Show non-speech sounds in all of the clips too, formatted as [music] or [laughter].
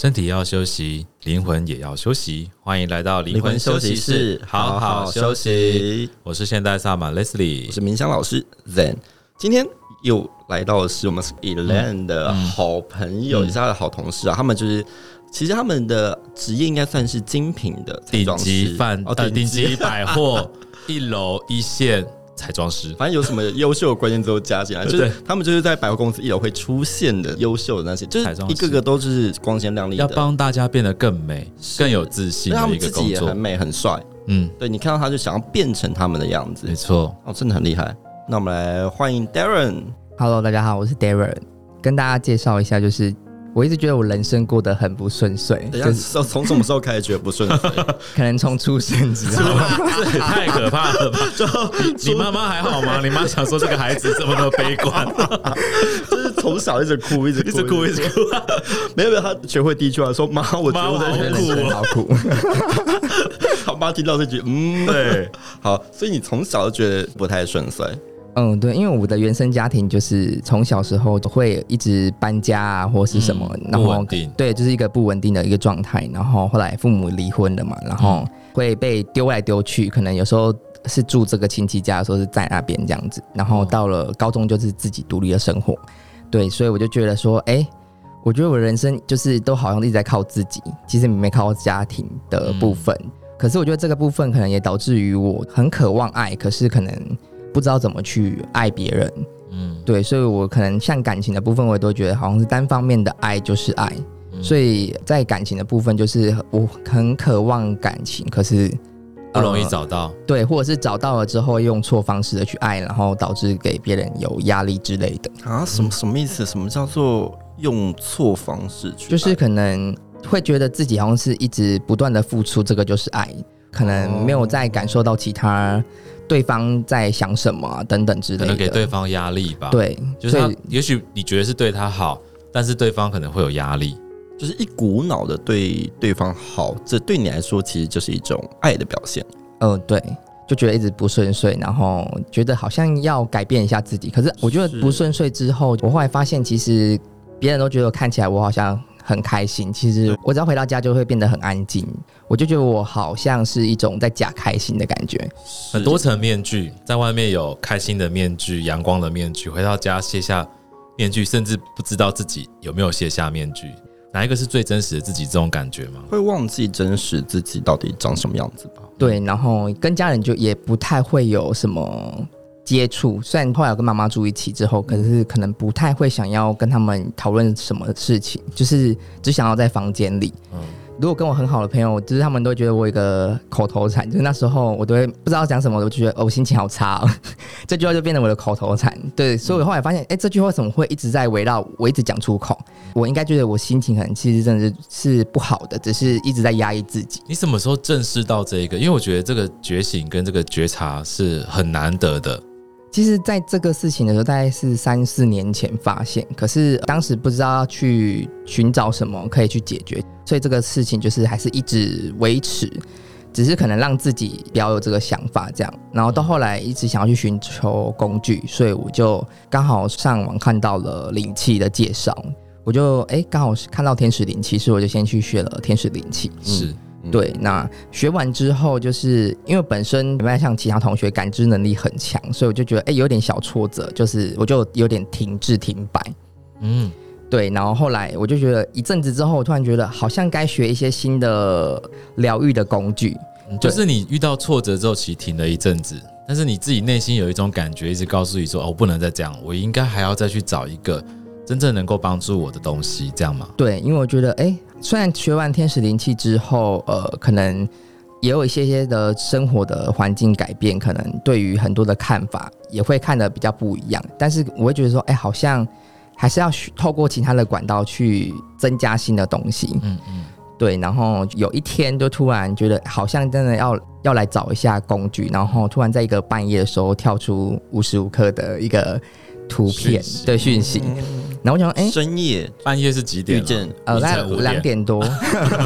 身体要休息，灵魂也要休息。欢迎来到灵魂休息室，好好休息。我是现代萨满 Leslie，我是冥想老师 Zen。今天又来到的是我们 Elaine 的好朋友，也是他的好同事啊。他们就是，其实他们的职业应该算是精品的顶级饭哦，顶级百货 [laughs] 一楼一线。彩妆师，反正有什么优秀的关键词都加进来，就是他们就是在百货公司一楼会出现的优秀的那些，就是一个个都是光鲜亮丽的，要帮大家变得更美、更有自信。他们自己也很美很帅，嗯，对，你看到他就想要变成他们的样子，没错，哦，真的很厉害。那我们来欢迎 Darren，Hello，大家好，我是 Darren，跟大家介绍一下，就是。我一直觉得我人生过得很不顺遂，就是从什么时候开始觉得不顺遂？[laughs] 可能从出生之后，这也太可怕了吧？就你妈妈还好吗？你妈想说这个孩子怎么那么悲观？[laughs] 就是从小一直哭，一直 [laughs] 一直哭，一直哭。没有没有，他学会第一句话说：“妈，我觉得我的人生好苦。”好，妈听到这句，嗯，对，好，所以你从小就觉得不太顺遂。嗯，对，因为我的原生家庭就是从小时候会一直搬家啊，或是什么，嗯、然后对，就是一个不稳定的一个状态。然后后来父母离婚了嘛，然后会被丢来丢去，可能有时候是住这个亲戚家，说是在那边这样子。然后到了高中就是自己独立的生活，对，所以我就觉得说，哎，我觉得我人生就是都好像一直在靠自己，其实没靠家庭的部分。嗯、可是我觉得这个部分可能也导致于我很渴望爱，可是可能。不知道怎么去爱别人，嗯，对，所以我可能像感情的部分，我也都觉得好像是单方面的爱就是爱，嗯、所以在感情的部分，就是我很渴望感情，可是不容易找到，呃，对，或者是找到了之后用错方式的去爱，然后导致给别人有压力之类的啊？什么什么意思？什么叫做用错方式去？就是可能会觉得自己好像是一直不断的付出，这个就是爱，可能没有再感受到其他。对方在想什么、啊、等等之类的，可能给对方压力吧。对，就是他，也许你觉得是对他好，但是对方可能会有压力，就是一股脑的对对方好，这对你来说其实就是一种爱的表现。嗯、呃，对，就觉得一直不顺遂，然后觉得好像要改变一下自己。可是我觉得不顺遂之后，我后来发现，其实别人都觉得看起来我好像。很开心，其实我只要回到家就会变得很安静，我就觉得我好像是一种在假开心的感觉。很多层面具，在外面有开心的面具、阳光的面具，回到家卸下面具，甚至不知道自己有没有卸下面具，哪一个是最真实的自己？这种感觉吗？会忘记真实自己到底长什么样子吧？对，然后跟家人就也不太会有什么。接触，虽然后来跟妈妈住一起之后，可是可能不太会想要跟他们讨论什么事情，就是只想要在房间里。嗯，如果跟我很好的朋友，就是他们都觉得我有一个口头禅，就是那时候我都会不知道讲什么，我就觉得哦，我心情好差，[laughs] 这句话就变成我的口头禅。对，所以我后来发现，哎、欸，这句话怎么会一直在围绕我一直讲出口？我应该觉得我心情可能其实真的是是不好的，只是一直在压抑自己。你什么时候正视到这一个？因为我觉得这个觉醒跟这个觉察是很难得的。其实，在这个事情的时候，大概是三四年前发现，可是当时不知道去寻找什么可以去解决，所以这个事情就是还是一直维持，只是可能让自己不要有这个想法这样。然后到后来一直想要去寻求工具，所以我就刚好上网看到了灵气的介绍，我就哎刚好是看到天使灵气，所以我就先去学了天使灵气。是。对，那学完之后，就是因为本身没像其他同学感知能力很强，所以我就觉得哎，有点小挫折，就是我就有点停滞停摆。嗯，对。然后后来我就觉得一阵子之后，我突然觉得好像该学一些新的疗愈的工具。就是你遇到挫折之后，其实停了一阵子，但是你自己内心有一种感觉，一直告诉你说：“哦，我不能再这样，我应该还要再去找一个真正能够帮助我的东西。”这样吗？对，因为我觉得哎。虽然学完天使灵气之后，呃，可能也有一些些的生活的环境改变，可能对于很多的看法也会看得比较不一样。但是我会觉得说，哎、欸，好像还是要透过其他的管道去增加新的东西。嗯嗯，对。然后有一天就突然觉得，好像真的要要来找一下工具，然后突然在一个半夜的时候跳出无时无刻的一个图片的讯息。然后我想，哎，深夜半夜是几点？遇见呃，大概两点多。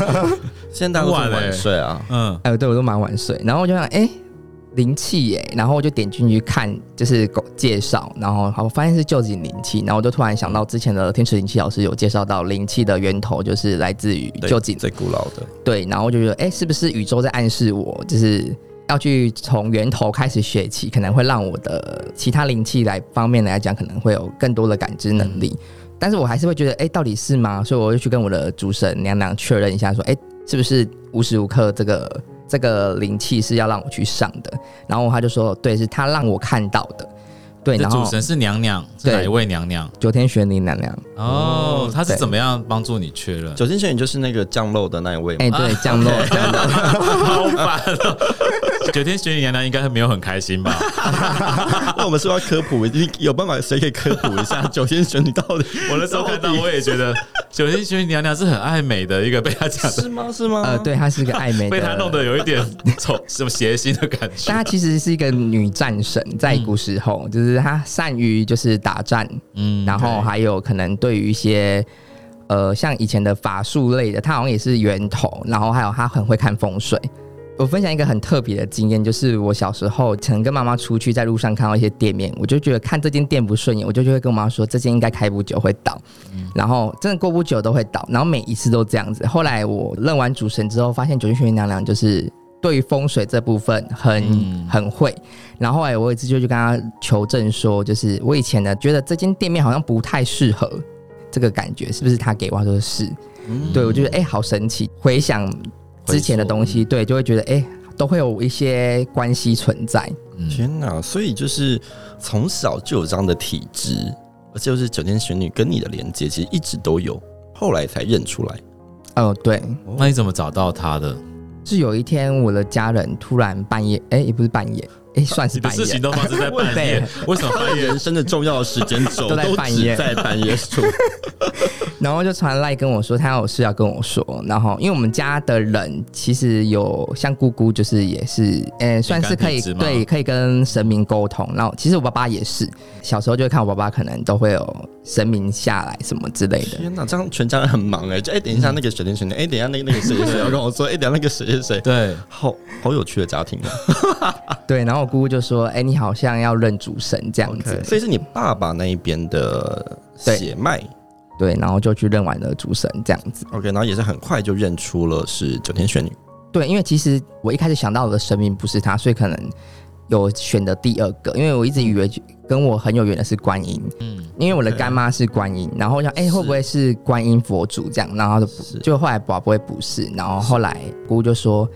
[laughs] 现在大家都晚睡啊，嗯，哎，对我都蛮晚睡。然后我就想，哎，灵气耶，然后我就点进去看，就是介绍，然后好发现是旧景灵气，然后我就突然想到之前的天池灵气老师有介绍到灵气的源头就是来自于旧景。最古老的，对，然后我就觉得哎，是不是宇宙在暗示我，就是要去从源头开始学起，可能会让我的其他灵气来方面来讲，可能会有更多的感知能力，嗯、但是我还是会觉得哎，到底是吗？所以我就去跟我的主神娘娘确认一下，说哎，是不是无时无刻这个。这个灵气是要让我去上的，然后他就说：“对，是他让我看到的。”对，然后主神是娘娘，是哪一位娘娘？九天玄女娘娘。哦，她是怎么样帮助你确认？九天玄女就是那个降落的那一位。哎，对，降落，降落，[laughs] 好烦。[laughs] 九天玄女娘娘应该是没有很开心吧？[laughs] 那我们是不是要科普？你有办法谁可以科普一下九天玄女到底？[laughs] 我那时候看到我也觉得九天玄女娘娘是很爱美的一个，被她讲的是吗？是吗？呃，对，她是一个爱美的，被她弄得有一点丑，什么邪心的感觉。但她其实是一个女战神，在古时候就是她善于就是打战，嗯，然后还有可能对于一些呃像以前的法术类的，她好像也是源头，然后还有她很会看风水。我分享一个很特别的经验，就是我小时候曾跟妈妈出去，在路上看到一些店面，我就觉得看这间店不顺眼，我就就会跟我妈说，这间应该开不久会倒，嗯、然后真的过不久都会倒，然后每一次都这样子。后来我认完主神之后，发现九天玄女娘娘就是对于风水这部分很、嗯、很会。然后后来我有一次就去跟她求证说，就是我以前呢觉得这间店面好像不太适合这个感觉，是不是她给我说是？嗯、对我觉得哎、欸，好神奇，回想。之前的东西，对，就会觉得哎、欸，都会有一些关系存在。天哪！所以就是从小就有这样的体质，而且就是九天玄女跟你的连接，其实一直都有，后来才认出来。哦，对，那你怎么找到他的？是有一天我的家人突然半夜，哎、欸，也不是半夜。哎、欸，算是半夜。事情都发生在半夜，[laughs] 为什么半夜？人生的重要的时间轴都在半夜，在半夜处。[laughs] 然后就传来跟我说，他有事要跟我说。然后，因为我们家的人其实有像姑姑，就是也是，呃，算是可以对，可以跟神明沟通。然后，其实我爸爸也是，小时候就会看我爸爸，可能都会有神明下来什么之类的。天哪，这样全家人很忙哎！就哎，等一下那个水电水电，哎，等一下那个那个谁谁 [laughs] 谁要跟我说，哎，等下那个谁谁谁，对，好好有趣的家庭啊。[laughs] 对，然后我。姑姑就说：“哎、欸，你好像要认主神这样子，okay, 所以是你爸爸那一边的血脉，对，然后就去认完了主神这样子。OK，然后也是很快就认出了是九天玄女。对，因为其实我一开始想到的神明不是他，所以可能有选的第二个，因为我一直以为跟我很有缘的是观音，嗯，因为我的干妈是观音，然后想哎、欸、会不会是观音佛祖这样，然后就就后来宝不会不是，然后后来姑姑就说。”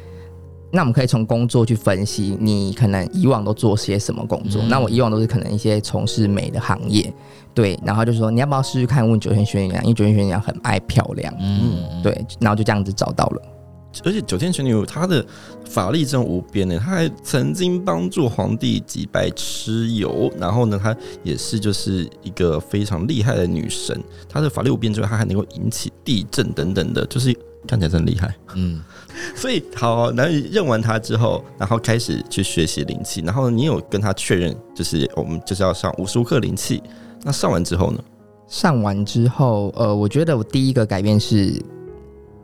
那我们可以从工作去分析，你可能以往都做些什么工作？嗯、那我以往都是可能一些从事美的行业，对。然后就说你要不要试试看问九天玄女娘，因为九天玄女娘很爱漂亮，嗯，对。然后就这样子找到了。而且九天玄女她的法力真无边呢，她还曾经帮助皇帝击败蚩尤，然后呢，她也是就是一个非常厉害的女神。她的法力无边之外，她还能够引起地震等等的，就是。看起来真厉害，嗯，[laughs] 所以好，然后认完她之后，然后开始去学习灵气，然后你有跟她确认，就是我们就是要上无数课灵气。那上完之后呢？上完之后，呃，我觉得我第一个改变是，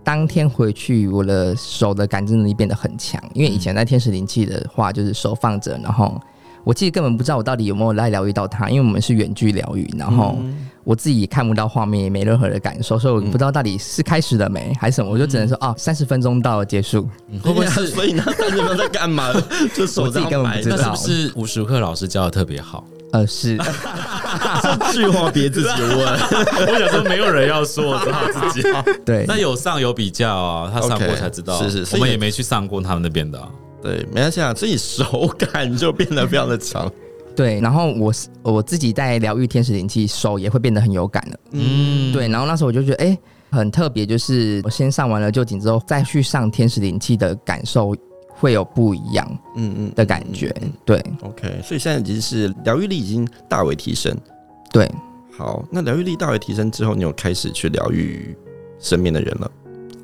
当天回去我的手的感知能力变得很强，因为以前在天使灵气的话，就是手放着，然后我其实根本不知道我到底有没有来疗愈到他，因为我们是远距疗愈，然后。嗯我自己也看不到画面，也没任何的感受，所以我不知道到底是开始了没，还是什么，我就只能说哦，三十分钟到了，结束。会不会是？[laughs] 所以呢，[laughs] 你们在干嘛？就手自己根本不知道。那是不是无时无刻老师教的特别好？呃，是。[laughs] 这句话别自己问。[laughs] 我想说，没有人要说，只好自己。[laughs] 对。那有上有比较啊，他上过才知道。是是，我们也没去上过他们那边的。对，没关系啊，所以手感就变得非常的强。对，然后我我自己在疗愈天使灵气，手也会变得很有感了。嗯，对，然后那时候我就觉得，哎，很特别，就是我先上完了旧景之后，再去上天使灵气的感受会有不一样，嗯嗯的感觉。嗯嗯嗯、对，OK，所以现在已经是疗愈力已经大为提升。对，好，那疗愈力大为提升之后，你有开始去疗愈身边的人了？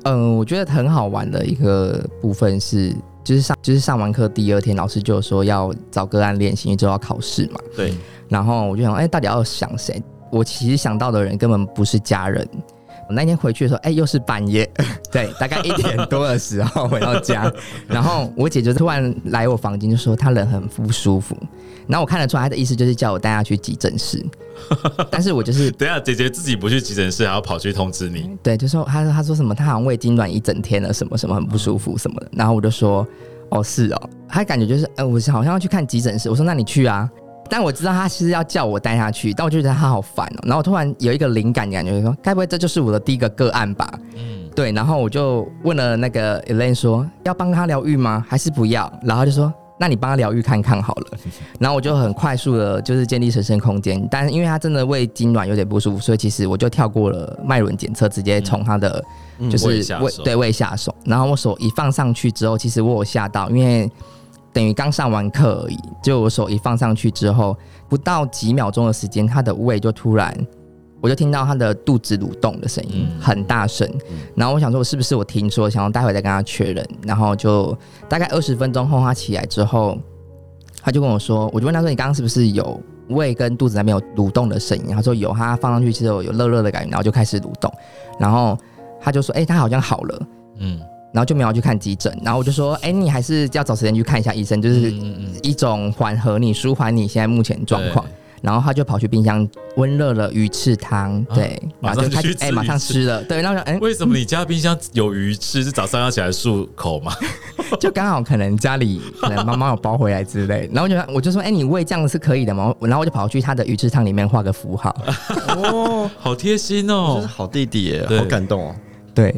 嗯，我觉得很好玩的一个部分是。就是上就是上完课第二天，老师就说要找个案练习，因为就要考试嘛。对。然后我就想，哎、欸，到底要想谁？我其实想到的人根本不是家人，我那天回去的时候，哎、欸，又是半夜，[laughs] 对，大概一点多的时候回到家，然后我姐就突然来我房间，就说她人很不舒服。然后我看得出来，她的意思就是叫我带她去急诊室。[laughs] 但是我就是等下姐姐自己不去急诊室，还要跑去通知你。对，就说她说她说什么，她好像胃痉挛一整天了，什么什么很不舒服什么的。然后我就说，哦，是哦，她感觉就是，呃，我好像要去看急诊室。我说，那你去啊。但我知道他其实要叫我带他去，但我就觉得他好烦哦、喔。然后突然有一个灵感，感觉说，该不会这就是我的第一个个案吧？嗯，对。然后我就问了那个 Elaine 说，要帮他疗愈吗？还是不要？然后就说，那你帮他疗愈看看好了。[laughs] 然后我就很快速的，就是建立神圣空间。但是因为他真的胃痉挛有点不舒服，所以其实我就跳过了脉轮检测，直接从他的就是胃、嗯、胃对胃下手。然后我手一放上去之后，其实我有吓到，因为。等于刚上完课而已，就我手一放上去之后，不到几秒钟的时间，他的胃就突然，我就听到他的肚子蠕动的声音，很大声。然后我想说，我是不是我听说？想要待会再跟他确认。然后就大概二十分钟后，他起来之后，他就跟我说，我就问他说：“你刚刚是不是有胃跟肚子那边有蠕动的声音？”他说：“有。”他放上去之后有热热的感觉，然后就开始蠕动。然后他就说：“哎、欸，他好像好了。”嗯。然后就没有去看急诊，然后我就说，哎，你还是要找时间去看一下医生，就是一种缓和你、舒缓你现在目前状况。然后他就跑去冰箱温热了鱼翅汤，对，然后就开始哎，马上吃了，对。然后哎，为什么你家冰箱有鱼翅？是早上要起来漱口吗？[laughs] 就刚好可能家里 [laughs] 可能妈妈有包回来之类。然后就我就说，哎，你喂这样是可以的吗？然后我就跑去他的鱼翅汤里面画个符号。哦，[laughs] 好贴心哦，好弟弟耶，好感动哦，对。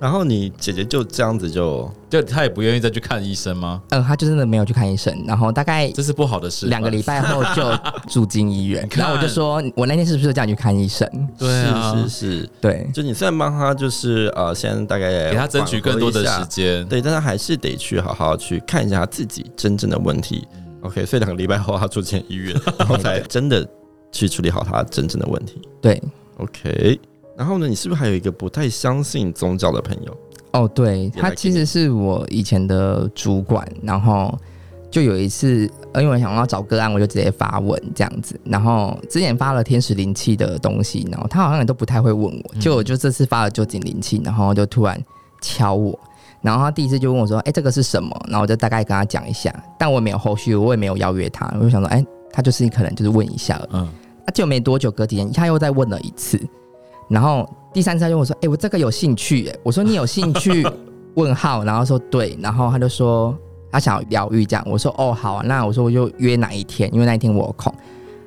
然后你姐姐就这样子就就她也不愿意再去看医生吗？嗯，她就真的没有去看医生。然后大概这是不好的事。两个礼拜后就住进医院。[laughs] 然后我就说，我那天是不是叫你去看医生？对啊，是是是，对。就你虽然帮她，就是呃，先大概给她争取更多的时间，对，但她还是得去好好去看一下她自己真正的问题。OK，所以两个礼拜后她住进医院，[laughs] 然后才真的去处理好她真正的问题。对，OK。然后呢，你是不是还有一个不太相信宗教的朋友？哦，对，他其实是我以前的主管。然后就有一次，因为我想要找个案，我就直接发问这样子。然后之前发了天使灵气的东西，然后他好像也都不太会问我。就我就这次发了九井灵气，然后就突然敲我。然后他第一次就问我说：“哎，这个是什么？”然后我就大概跟他讲一下，但我也没有后续，我也没有邀约他。我就想说：“哎，他就是可能就是问一下而已。”嗯，啊，就没多久，隔几天他又再问了一次。然后第三次他就问我说：“哎、欸，我这个有兴趣。”哎，我说：“你有兴趣？[laughs] ”问号，然后说：“对。”然后他就说他想要疗愈这样。我说：“哦，好啊。”那我说我就约哪一天，因为那一天我有空。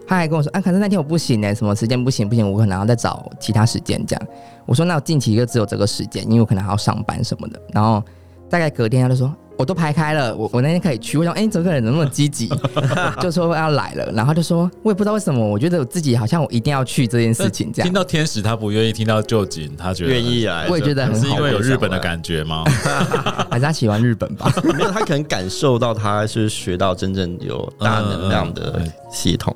他还跟我说：“啊，可是那天我不行哎，什么时间不行不行，我可能要再找其他时间这样。”我说：“那我近期就只有这个时间，因为我可能还要上班什么的。”然后大概隔天他就说。我都排开了，我我那天可以去。我想，哎、欸，这个人怎么那么积极？[laughs] 就说要来了，然后就说，我也不知道为什么，我觉得我自己好像我一定要去这件事情。这样听到天使他不愿意，听到旧景他觉得愿意来，我也觉得很好。是因为有日本的感觉吗？[laughs] 还是他喜欢日本吧？[laughs] 没有，他可能感受到他是学到真正有大能量的系统。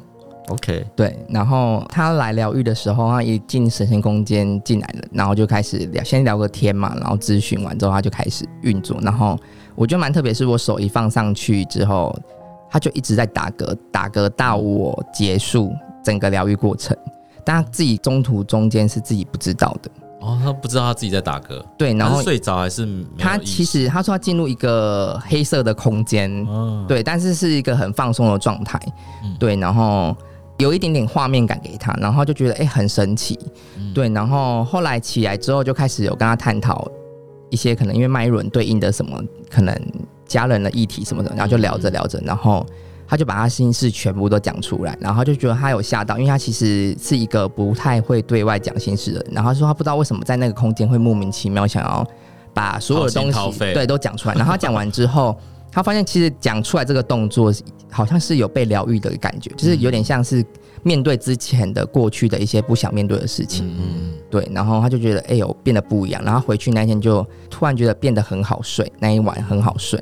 OK，对。然后他来疗愈的时候，他一进神仙空间进来了，然后就开始聊，先聊个天嘛，然后咨询完之后，他就开始运作，然后。我觉得蛮特别，是我手一放上去之后，他就一直在打嗝，打嗝到我结束整个疗愈过程。但他自己中途中间是自己不知道的。哦，他不知道他自己在打嗝。对，然后睡着还是他其实他说他进入一个黑色的空间，哦、对，但是是一个很放松的状态。嗯、对，然后有一点点画面感给他，然后就觉得哎、欸、很神奇。嗯、对，然后后来起来之后就开始有跟他探讨。一些可能因为麦伦对应的什么，可能家人的议题什么的，然后就聊着聊着，然后他就把他心事全部都讲出来，然后就觉得他有吓到，因为他其实是一个不太会对外讲心事的人，然后他说他不知道为什么在那个空间会莫名其妙想要把所有的东西对都讲出来，然后他讲完之后，他发现其实讲出来这个动作好像是有被疗愈的感觉，就是有点像是。面对之前的过去的一些不想面对的事情，嗯，对，然后他就觉得哎呦变得不一样，然后回去那天就突然觉得变得很好睡，那一晚很好睡，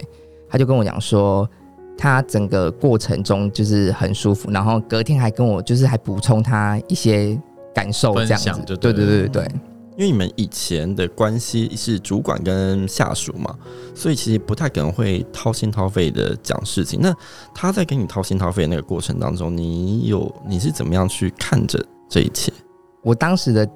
他就跟我讲说，他整个过程中就是很舒服，然后隔天还跟我就是还补充他一些感受这样子，对对对对对。因为你们以前的关系是主管跟下属嘛，所以其实不太可能会掏心掏肺的讲事情。那他在跟你掏心掏肺的那个过程当中，你有你是怎么样去看着这一切？我当时的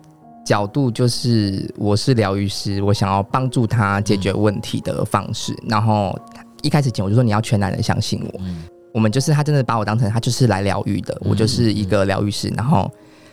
角度就是我是疗愈师，我想要帮助他解决问题的方式。嗯、然后一开始前我就说你要全然的相信我，嗯、我们就是他真的把我当成他就是来疗愈的，嗯、我就是一个疗愈师。然后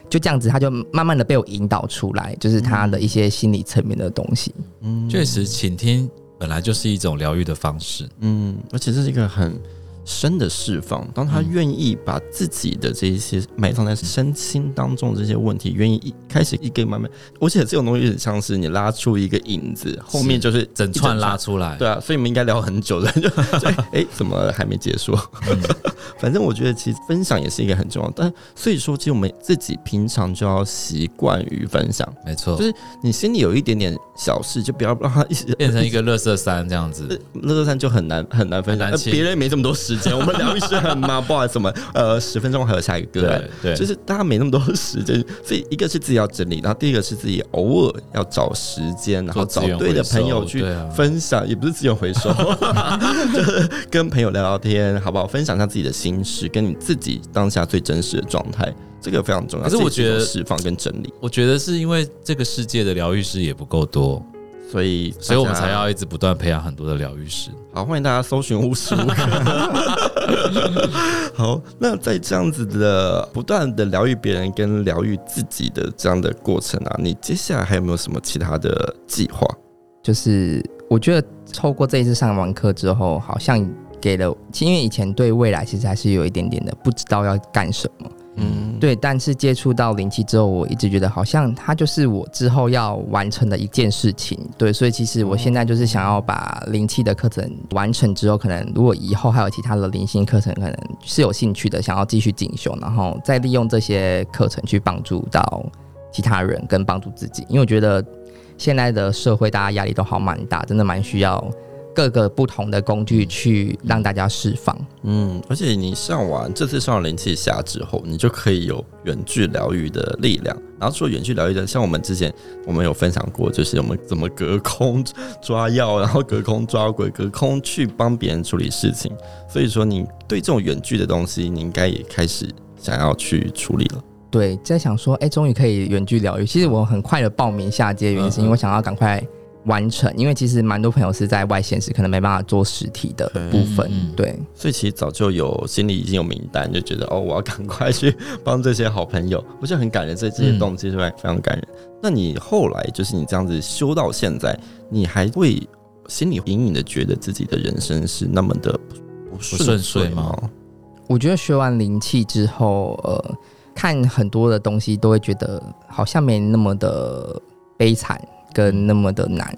就这样子，他就慢慢的被我引导出来，就是他的一些心理层面的东西。嗯，确实，倾听本来就是一种疗愈的方式。嗯，而且这是一个很。深的释放，当他愿意把自己的这一些埋藏在身心当中的这些问题，愿意一开始一个慢慢，而且这种东西很像是你拉出一个影子，后面就是整串拉出来。对啊，所以我们应该聊很久的，就 [laughs] 哎哎，怎么还没结束？嗯、[laughs] 反正我觉得其实分享也是一个很重要，但所以说，其实我们自己平常就要习惯于分享。没错，就是你心里有一点点小事，就不要让它一直变成一个乐色山这样子。[laughs] 乐色山就很难很难分享，别人没这么多时。我们疗愈师很 [laughs] 忙，不好意思，我们呃十分钟还有下一个个案，对，就是大家没那么多时间，所以一个是自己要整理，然后第一个是自己偶尔要找时间，然后找对的朋友去分享，也不是资源回收，[laughs] 就是跟朋友聊聊天，好不好？分享一下自己的心事，跟你自己当下最真实的状态，这个非常重要。可是我觉得释放跟整理，我觉得是因为这个世界的疗愈师也不够多。所以，所以我们才要一直不断培养很多的疗愈师。好，欢迎大家搜寻无时无刻。[laughs] 好，那在这样子的不断的疗愈别人跟疗愈自己的这样的过程啊，你接下来还有没有什么其他的计划？就是我觉得透过这一次上完课之后，好像给了，因为以前对未来其实还是有一点点的不知道要干什么。嗯，对，但是接触到灵气之后，我一直觉得好像它就是我之后要完成的一件事情。对，所以其实我现在就是想要把灵气的课程完成之后，可能如果以后还有其他的灵性课程，可能是有兴趣的，想要继续进修，然后再利用这些课程去帮助到其他人跟帮助自己。因为我觉得现在的社会大家压力都好蛮大，真的蛮需要。各个不同的工具去让大家释放，嗯，而且你上完这次上了灵气侠之后，你就可以有远距疗愈的力量。然后除了远距疗愈的，像我们之前我们有分享过，就是我们怎么隔空抓药，然后隔空抓鬼，隔空去帮别人处理事情。所以说，你对这种远距的东西，你应该也开始想要去处理了。对，在想说，哎，终于可以远距疗愈。其实我很快的报名下阶，原因是因为我想要赶快。完成，因为其实蛮多朋友是在外县市，可能没办法做实体的部分，对，对，所以其实早就有心里已经有名单，就觉得哦，我要赶快去帮这些好朋友，我觉得很感人，这这些动机是非常感人。嗯、那你后来就是你这样子修到现在，你还会心里隐隐的觉得自己的人生是那么的不顺遂吗？我觉得学完灵气之后，呃，看很多的东西都会觉得好像没那么的悲惨。跟那么的难，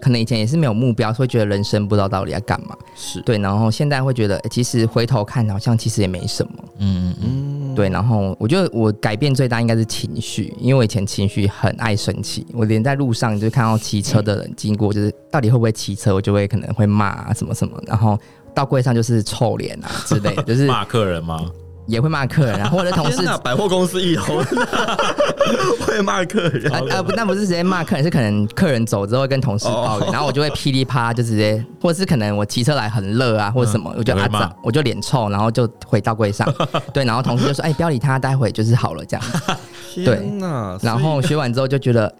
可能以前也是没有目标，会觉得人生不知道到底要干嘛，是。对，然后现在会觉得，欸，其实回头看好像其实也没什么，嗯嗯嗯，对，然后我觉得我改变最大应该是情绪，因为我以前情绪很爱生气，我连在路上就看到骑车的人经过，就是到底会不会骑车，我就会可能会骂啊什么什么，然后到柜上就是臭脸啊之类的，就是 [laughs] 骂客人吗？也会骂客人，然后我的同事百货公司一楼。[laughs] 会骂客人，呃不，那不是直接骂客人，是可能客人走之后会跟同事抱怨，然后我就会噼里啪啦就直接，或者是可能我骑车来很热啊，或者什么，我就啊脏，我就脸臭，然后就回到柜上，[laughs] 对，然后同事就说，哎，不要理他，待会就是好了。这样。[laughs] 子，对，然后学完之后就觉得。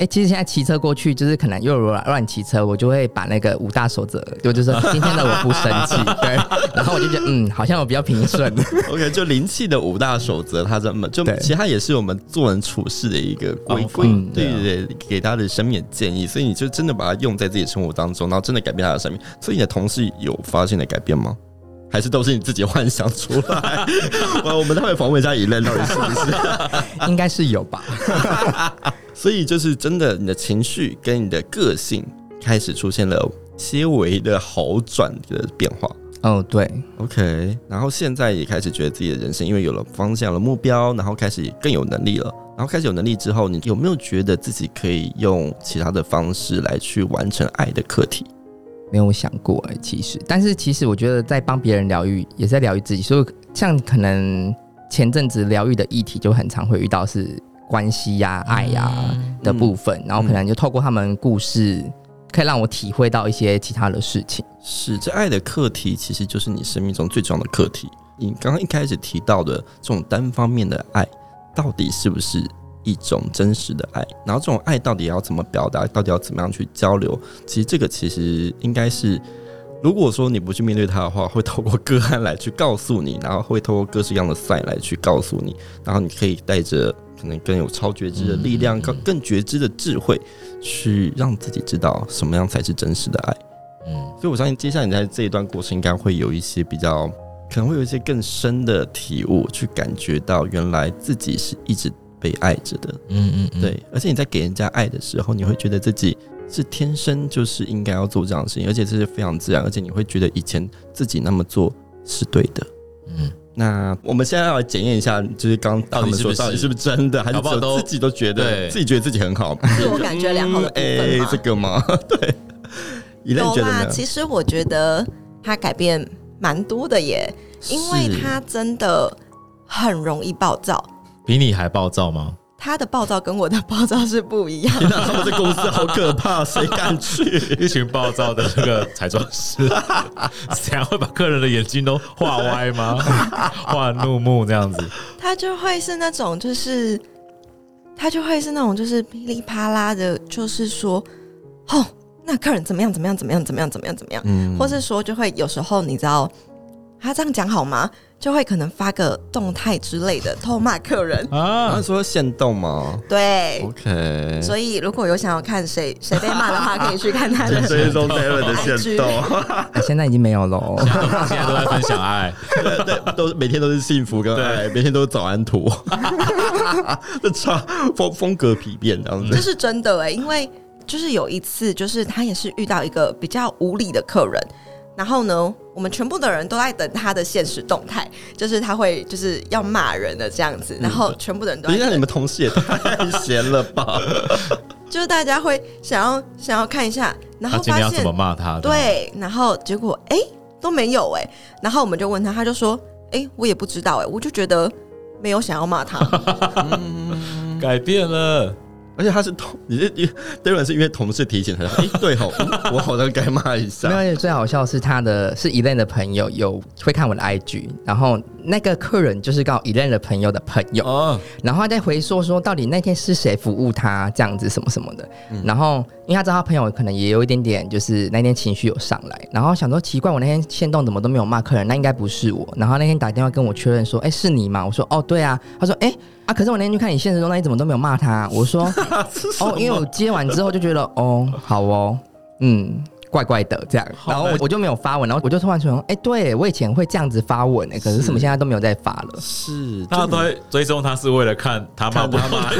哎、欸，其实现在骑车过去，就是可能又乱乱骑车，我就会把那个五大守则，就就是说 [laughs] 今天的我不生气，[laughs] 对，然后我就觉得嗯，好像我比较平顺。OK，就灵气的五大守则，它这么就其实它也是我们做人处事的一个规范，嗯、对对对，给他的生命建议，所以你就真的把它用在自己生活当中，然后真的改变他的生命。所以你的同事有发现的改变吗？还是都是你自己幻想出来？[laughs] 我们待会访问一下以任到底是不是？[laughs] 应该是有吧。[laughs] 所以就是真的，你的情绪跟你的个性开始出现了些微的好转的变化。哦，对，OK。然后现在也开始觉得自己的人生，因为有了方向、了目标，然后开始更有能力了。然后开始有能力之后，你有没有觉得自己可以用其他的方式来去完成爱的课题？没有想过哎，其实，但是其实我觉得在帮别人疗愈，也在疗愈自己。所以像可能前阵子疗愈的议题，就很常会遇到是。关系呀、啊、爱呀、啊、的部分，嗯、然后可能就透过他们故事，可以让我体会到一些其他的事情。是，这爱的课题其实就是你生命中最重要的课题。你刚刚一开始提到的这种单方面的爱，到底是不是一种真实的爱。然后这种爱到底要怎么表达，到底要怎么样去交流？其实这个其实应该是，如果说你不去面对它的话，会透过个案来去告诉你，然后会透过各式各样的 sign 来去告诉你，然后你可以带着可能更有超觉知的力量，更更觉知的智慧，去让自己知道什么样才是真实的爱。嗯，所以我相信接下来你在这一段过程应该会有一些比较，可能会有一些更深的体悟，去感觉到原来自己是一直被爱着的。嗯嗯嗯，对。而且你在给人家爱的时候，你会觉得自己是天生就是应该要做这样的事情，而且这是非常自然，而且你会觉得以前自己那么做是对的。嗯，那我们现在要来检验一下，就是刚刚他们说到底是不是真的，还是自己都觉得自己觉得自己很好，自我感觉良好的部分吗？这个吗？[laughs] 对。有啦，其实我觉得他改变蛮多的耶，因为他真的很容易暴躁，比你还暴躁吗？他的暴躁跟我的暴躁是不一样的。[laughs] 天哪，他们这公司好可怕，谁敢去？一群暴躁的那个彩妆师，怎样会把客人的眼睛都画歪吗？[laughs] 画怒目这样子？他就会是那种，就是他就会是那种，就是噼里啪啦的，就是说，吼。那客人怎么样？怎么样？怎么样？怎么样？怎么样？怎么样？嗯，或是说，就会有时候你知道，他这样讲好吗？就会可能发个动态之类的，偷骂客人啊。他说限动吗？对，OK。所以如果有想要看谁谁被骂的话，可以去看他的追踪 Darren 的限动。[laughs] 现在已经没有了，现在都在分享爱，对，都每天都是幸福跟爱，每天都是早安图。[laughs] 这差风风格丕变这样子，这是真的哎，因为。就是有一次，就是他也是遇到一个比较无理的客人，然后呢，我们全部的人都在等他的现实动态，就是他会就是要骂人的这样子，然后全部的人都在等。你们同事也太闲了吧？[laughs] 就是大家会想要想要看一下，然后发现怎么骂他？对，然后结果哎、欸、都没有哎、欸，然后我们就问他，他就说哎、欸、我也不知道哎、欸，我就觉得没有想要骂他，[laughs] [laughs] 嗯、改变了。而且他是同，你是因为 Dylan 是因为同事提醒他，哎、欸，对吼，我好像该骂一下。没有最好笑是他的是 Elaine 的朋友有会看我的 IG，然后那个客人就是告 Elaine 的朋友的朋友，哦，然后他在回说说到底那天是谁服务他这样子什么什么的，嗯、然后因为他知道他朋友可能也有一点点就是那天情绪有上来，然后想说奇怪我那天线动怎么都没有骂客人，那应该不是我，然后那天打电话跟我确认说，哎、欸，是你吗？我说哦对啊，他说哎。欸啊！可是我那天去看你现实中，那你怎么都没有骂他？我说 [laughs] 哦，因为我接完之后就觉得哦，好哦，嗯，怪怪的这样，然后我我就没有发文，然后我就突然说，哎、欸，对我以前会这样子发文诶，可是什么现在都没有再发了？是，他都在追踪他是为了看他骂不骂，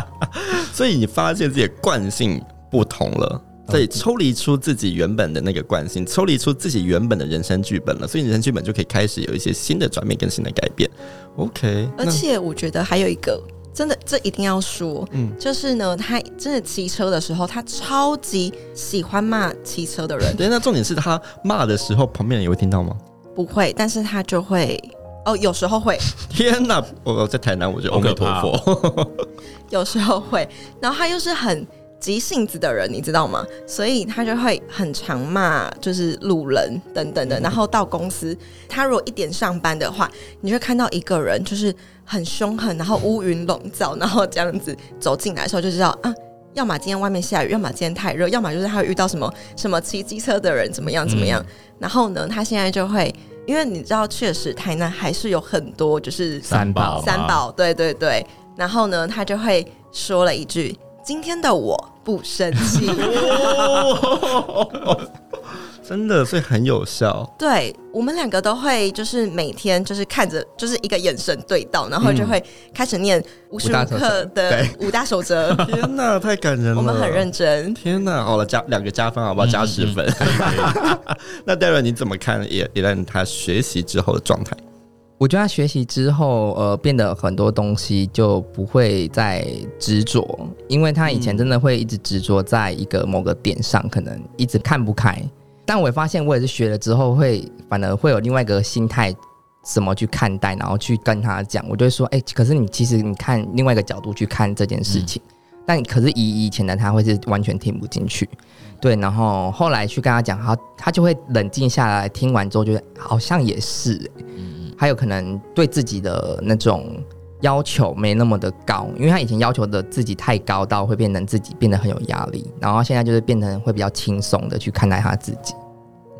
[laughs] 所以你发现自己的惯性不同了。所以抽离出自己原本的那个惯性，抽离出自己原本的人生剧本了，所以人生剧本就可以开始有一些新的转变跟新的改变。OK，而且我觉得还有一个，真的这一定要说，嗯，就是呢，他真的骑车的时候，他超级喜欢骂骑车的人。对，那重点是他骂的时候，旁边人也会听到吗？不会，但是他就会哦，有时候会。天哪，我在台南，我就阿弥陀佛。[laughs] 有时候会，然后他又是很。急性子的人，你知道吗？所以他就会很常骂，就是路人等等的。然后到公司，他如果一点上班的话，你就会看到一个人就是很凶狠，然后乌云笼罩，然后这样子走进来的时候，就知道啊，要么今天外面下雨，要么今天太热，要么就是他会遇到什么什么骑机车的人怎么样怎么样。然后呢，他现在就会，因为你知道，确实台南还是有很多就是三宝，三宝，对对对。然后呢，他就会说了一句。今天的我不生气，真的，所以很有效。对，我们两个都会，就是每天就是看着，就是一个眼神对到，然后就会开始念无时无刻的五大守则。[laughs] 天哪，太感人了！我们很认真。天哪，好了，加两个加分好不好？加十分。[laughs] 那 Darren 你怎么看 Elaine 他学习之后的状态？我觉得他学习之后，呃，变得很多东西就不会再执着，因为他以前真的会一直执着在一个某个点上，可能一直看不开。但我也发现，我也是学了之后，会反而会有另外一个心态，怎么去看待，然后去跟他讲。我就会说，哎、欸，可是你其实你看另外一个角度去看这件事情，嗯、但可是以以前的他会是完全听不进去，对。然后后来去跟他讲，他他就会冷静下来，听完之后觉得好像也是、欸。还有可能对自己的那种要求没那么的高，因为他以前要求的自己太高，到会变成自己变得很有压力，然后现在就是变成会比较轻松的去看待他自己。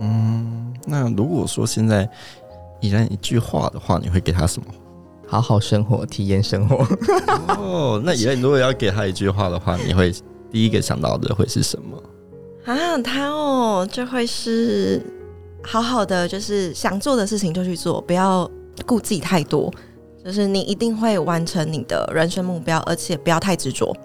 嗯，那如果说现在依然一句话的话，你会给他什么？好好生活，体验生活。哦，那依然如果要给他一句话的话，你会第一个想到的会是什么？啊，他哦，就会是好好的，就是想做的事情就去做，不要顾忌太多。就是你一定会完成你的人生目标，而且不要太执着。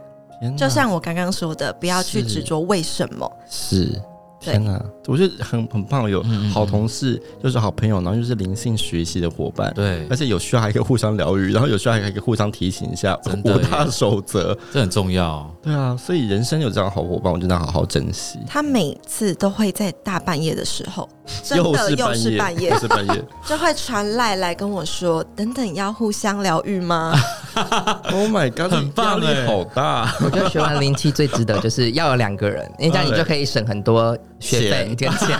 就像我刚刚说的，不要去执着为什么。是。天呐，我觉得很很棒，有好同事，嗯嗯就是好朋友，然后又是灵性学习的伙伴，对，而且有需要还可以互相疗愈，然后有需要还可以互相提醒一下五大守则，这很重要。对啊，所以人生有这样好伙伴，我真的好好珍惜。他每次都会在大半夜的时候，[laughs] 真的又是半夜，又是半夜，[laughs] 就会传赖来跟我说：“等等，要互相疗愈吗 [laughs] ”Oh my god，很棒，压力好大。我觉得学完零七最值得就是要有两个人，因为这样你就可以省很多。学费跟钱，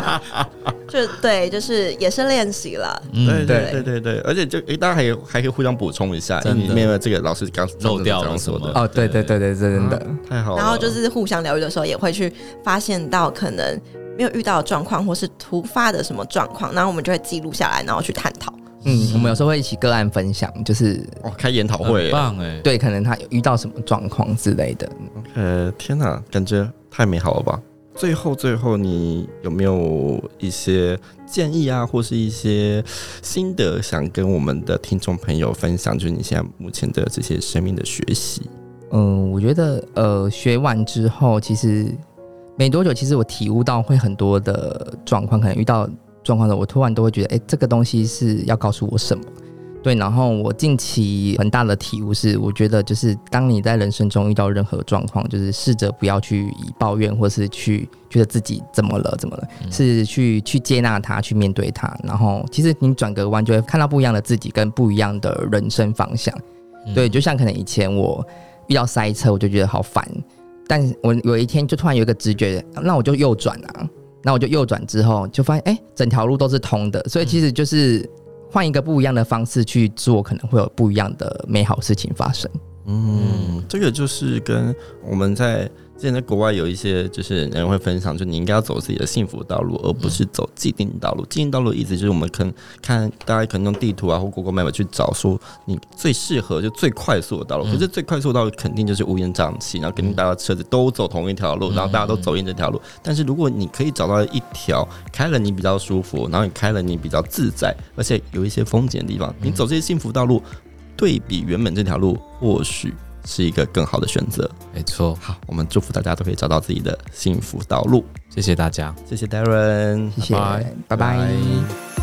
[laughs] [laughs] 就对，就是也是练习了。对对对对对，而且就诶，大家还有还可以互相补充一下，因为没有这个老师刚漏掉了什么的。哦，对对对对，真的太好了。然后就是互相疗愈的时候，也会去发现到可能没有遇到的状况，或是突发的什么状况，然后我们就会记录下来，然后去探讨。嗯，我们有时候会一起个案分享，就是哦，开研讨会，棒哎，对，可能他有遇到什么状况之类的。呃，天哪，感觉太美好了吧。最后，最后，你有没有一些建议啊，或是一些心得，想跟我们的听众朋友分享？就是你现在目前的这些生命的学习。嗯，我觉得，呃，学完之后，其实没多久，其实我体悟到会很多的状况，可能遇到状况的，我突然都会觉得，哎，这个东西是要告诉我什么？对，然后我近期很大的体悟是，我觉得就是当你在人生中遇到任何状况，就是试着不要去以抱怨，或是去觉得自己怎么了怎么了，嗯、是去去接纳它，去面对它。然后其实你转个弯，就会看到不一样的自己跟不一样的人生方向。嗯、对，就像可能以前我遇到塞车，我就觉得好烦，但我有一天就突然有一个直觉，那我就右转啊，那我就右转之后就发现，哎，整条路都是通的。所以其实就是。换一个不一样的方式去做，可能会有不一样的美好事情发生。嗯，这个就是跟我们在之前在国外有一些就是人会分享，就你应该要走自己的幸福道路，而不是走既定道路。既定道路的意思就是我们可能看大家可能用地图啊或 Google Map 去找说你最适合就最快速的道路，可是最快速的道路肯定就是乌烟瘴气，然后肯定大家车子都走同一条路，然后大家都走进这条路。但是如果你可以找到一条开了你比较舒服，然后你开了你比较自在，而且有一些风景的地方，你走这些幸福道路。对比原本这条路，或许是一个更好的选择。没错，好，我们祝福大家都可以找到自己的幸福道路。谢谢大家，谢谢 Darren，谢谢，拜拜。拜拜。